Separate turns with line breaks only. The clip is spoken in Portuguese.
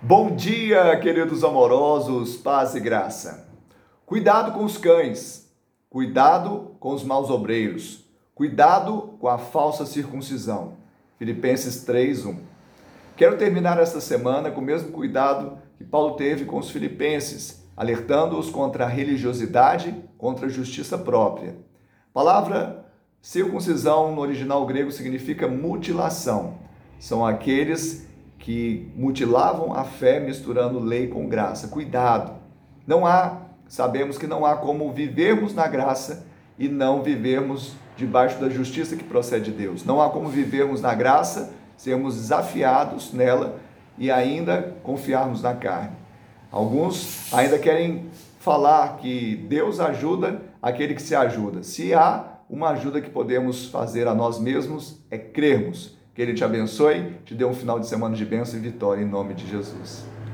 Bom dia, queridos amorosos, paz e graça. Cuidado com os cães, cuidado com os maus obreiros, cuidado com a falsa circuncisão. Filipenses 3:1. Quero terminar esta semana com o mesmo cuidado que Paulo teve com os filipenses, alertando-os contra a religiosidade, contra a justiça própria. A palavra circuncisão no original grego significa mutilação. São aqueles que mutilavam a fé misturando lei com graça. Cuidado. Não há, sabemos que não há como vivermos na graça e não vivermos debaixo da justiça que procede de Deus. Não há como vivermos na graça, sermos desafiados nela e ainda confiarmos na carne. Alguns ainda querem falar que Deus ajuda aquele que se ajuda. Se há uma ajuda que podemos fazer a nós mesmos, é crermos que Ele te abençoe, te dê um final de semana de bênção e vitória em nome de Jesus.